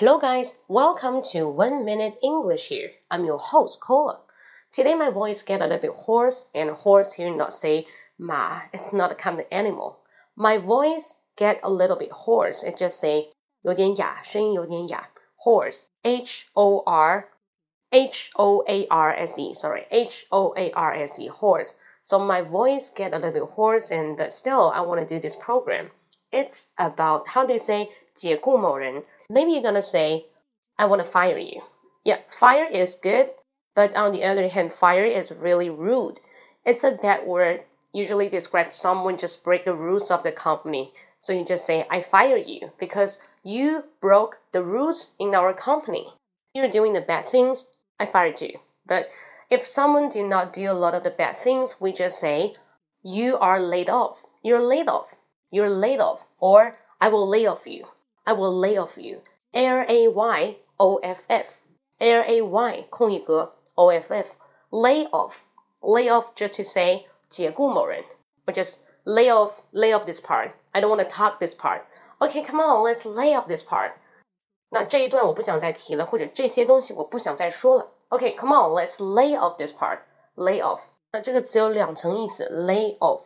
Hello, guys. Welcome to One Minute English here. I'm your host, Cola. Today, my voice get a little bit hoarse, and hoarse here not say ma. It's not a kind of animal. My voice get a little bit hoarse. It just say 有点哑，声音有点哑。Hoarse, H O R H O A R S E. Sorry, H O A R S E. Hoarse. So my voice get a little bit hoarse, and but still, I want to do this program. It's about how do you say 解雇某人? Maybe you're gonna say, I want to fire you. Yeah, fire is good, but on the other hand, fire is really rude. It's a bad word. Usually describes someone just break the rules of the company. So you just say, I fire you because you broke the rules in our company. You're doing the bad things. I fired you. But if someone did not do a lot of the bad things, we just say, you are laid off. You're laid off. You're laid off. Or I will lay off you. I will lay off you. L A Y O F F. L A Y 空一格 O F F. Lay off. Lay off just to say 解雇某人. Or just lay off, lay off this part. I don't want to talk this part. Okay, come on, let's lay off this part. 那这一段我不想再提了，或者这些东西我不想再说了。Okay, come on, let's lay off this part. Lay off. 那这个词有两层意思，lay off。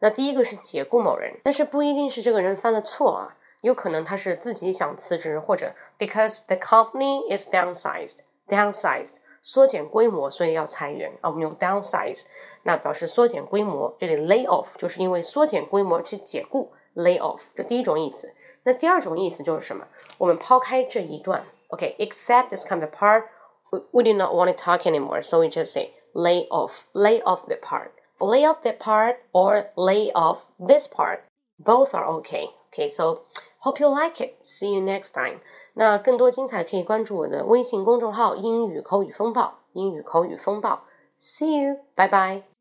那第一个是解雇某人，但是不一定是这个人犯了错啊， 有可能他是自己想辞职，或者 because the company is downsized, downsized 缩减规模，所以要裁员啊。我们用 downsize，那表示缩减规模。这里 lay off 就是因为缩减规模去解雇，lay off 这第一种意思。那第二种意思就是什么？我们抛开这一段，OK，except this kind of part。we do not want to talk anymore, so we just say lay off, lay off the part, lay off that part, or lay off this part. Both are okay. Okay, so hope you like it. See you next time. 那更多精彩可以关注我的微信公众号“英语口语风暴”。英语口语风暴。See you. Bye bye.